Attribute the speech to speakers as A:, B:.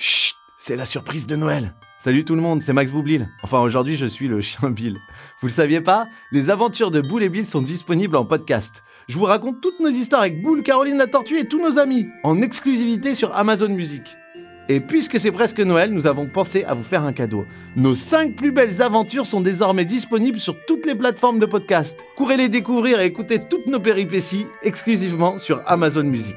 A: Chut, c'est la surprise de Noël. Salut tout le monde, c'est Max Boublil. Enfin, aujourd'hui, je suis le chien Bill. Vous le saviez pas Les aventures de Boule et Bill sont disponibles en podcast. Je vous raconte toutes nos histoires avec Boule, Caroline la Tortue et tous nos amis, en exclusivité sur Amazon Music. Et puisque c'est presque Noël, nous avons pensé à vous faire un cadeau. Nos 5 plus belles aventures sont désormais disponibles sur toutes les plateformes de podcast. Courez les découvrir et écouter toutes nos péripéties exclusivement sur Amazon Music.